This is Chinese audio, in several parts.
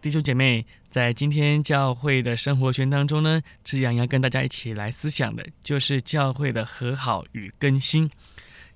弟兄姐妹，在今天教会的生活圈当中呢，志阳要跟大家一起来思想的，就是教会的和好与更新。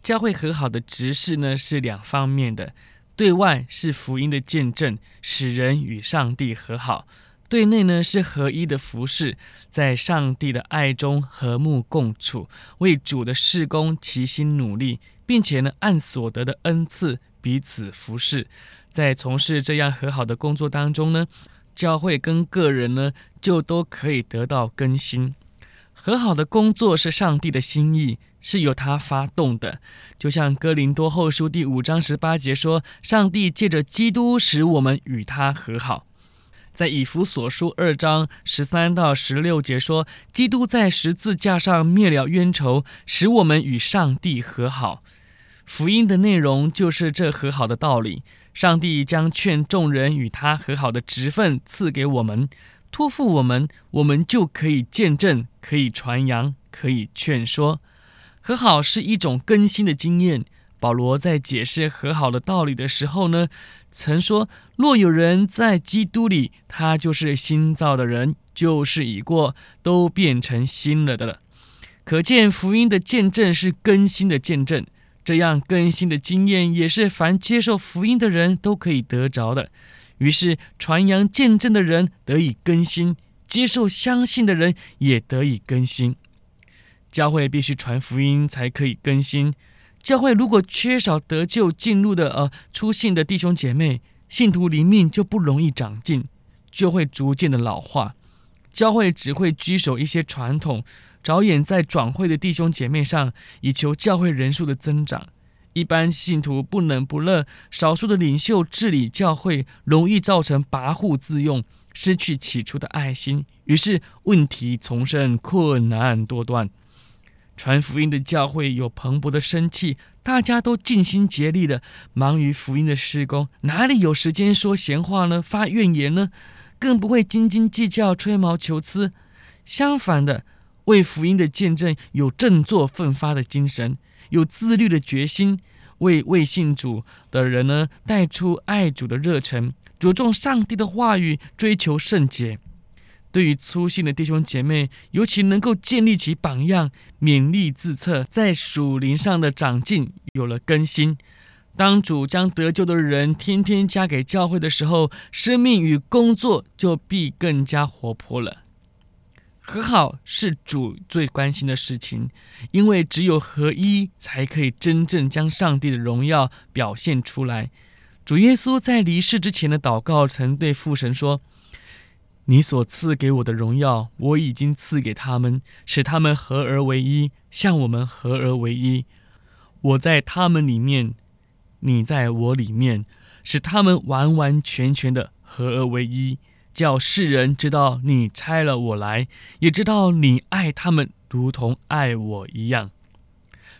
教会和好的执事呢，是两方面的，对外是福音的见证，使人与上帝和好；对内呢，是合一的服事，在上帝的爱中和睦共处，为主的事工齐心努力，并且呢，按所得的恩赐彼此服事。在从事这样和好的工作当中呢，教会跟个人呢就都可以得到更新。和好的工作是上帝的心意，是由他发动的。就像哥林多后书第五章十八节说：“上帝借着基督使我们与他和好。”在以弗所书二章十三到十六节说：“基督在十字架上灭了冤仇，使我们与上帝和好。”福音的内容就是这和好的道理。上帝将劝众人与他和好的职分赐给我们，托付我们，我们就可以见证，可以传扬，可以劝说。和好是一种更新的经验。保罗在解释和好的道理的时候呢，曾说：“若有人在基督里，他就是新造的人，旧事已过，都变成新了的了。”可见福音的见证是更新的见证。这样更新的经验也是凡接受福音的人都可以得着的。于是传扬见证的人得以更新，接受相信的人也得以更新。教会必须传福音才可以更新。教会如果缺少得救进入的呃出信的弟兄姐妹，信徒灵命就不容易长进，就会逐渐的老化。教会只会拘守一些传统。着眼在转会的弟兄姐妹上，以求教会人数的增长。一般信徒不冷不热，少数的领袖治理教会，容易造成跋扈自用，失去起初的爱心，于是问题丛生，困难多端。传福音的教会有蓬勃的生气，大家都尽心竭力的忙于福音的施工，哪里有时间说闲话呢？发怨言呢？更不会斤斤计较、吹毛求疵。相反的。为福音的见证有振作奋发的精神，有自律的决心，为未信主的人呢带出爱主的热忱，着重上帝的话语，追求圣洁。对于粗心的弟兄姐妹，尤其能够建立起榜样，勉励自测，在属灵上的长进有了更新。当主将得救的人天天加给教会的时候，生命与工作就必更加活泼了。和好是主最关心的事情，因为只有合一，才可以真正将上帝的荣耀表现出来。主耶稣在离世之前的祷告，曾对父神说：“你所赐给我的荣耀，我已经赐给他们，使他们合而为一，像我们合而为一。我在他们里面，你在我里面，使他们完完全全的合而为一。”叫世人知道你差了我来，也知道你爱他们如同爱我一样。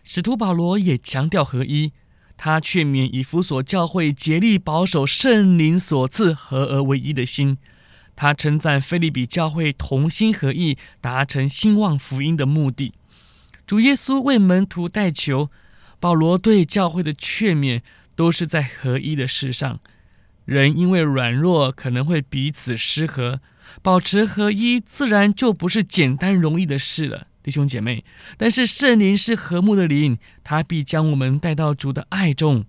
使徒保罗也强调合一，他劝勉以弗所教会竭力保守圣灵所赐合而为一的心。他称赞腓利比教会同心合意，达成兴旺福音的目的。主耶稣为门徒代求，保罗对教会的劝勉都是在合一的事上。人因为软弱，可能会彼此失和，保持合一，自然就不是简单容易的事了，弟兄姐妹。但是圣灵是和睦的灵，他必将我们带到主的爱中，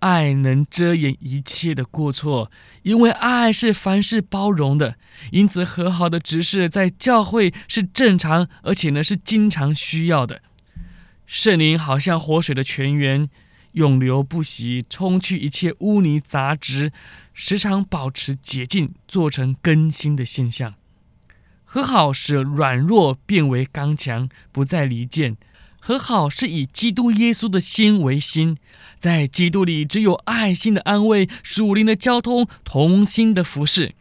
爱能遮掩一切的过错，因为爱是凡事包容的。因此，和好的执事在教会是正常，而且呢是经常需要的。圣灵好像活水的泉源。永流不息，冲去一切污泥杂质，时常保持洁净，做成更新的现象。和好使软弱变为刚强，不再离间。和好是以基督耶稣的心为心，在基督里只有爱心的安慰，属灵的交通，同心的服侍。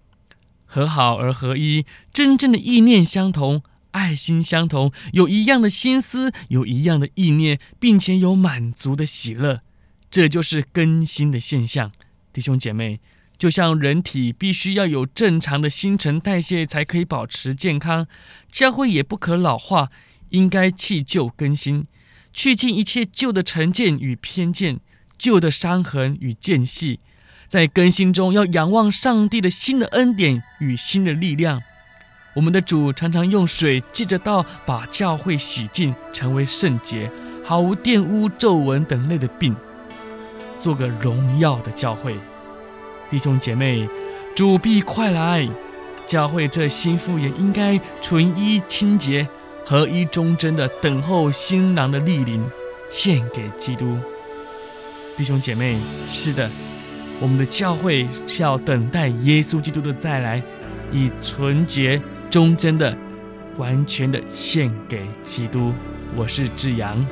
和好而合一，真正的意念相同，爱心相同，有一样的心思，有一样的意念，并且有满足的喜乐，这就是更新的现象。弟兄姐妹，就像人体必须要有正常的新陈代谢才可以保持健康，教会也不可老化，应该弃旧更新，去尽一切旧的成见与偏见，旧的伤痕与间隙，在更新中要仰望上帝的新的恩典与新的力量。我们的主常常用水借着道把教会洗净，成为圣洁，毫无玷污、皱纹等类的病，做个荣耀的教会。弟兄姐妹，主必快来，教会这新妇也应该纯一清洁、合一忠贞的等候新郎的莅临，献给基督。弟兄姐妹，是的，我们的教会是要等待耶稣基督的再来，以纯洁。忠贞的、完全的献给基督。我是志阳。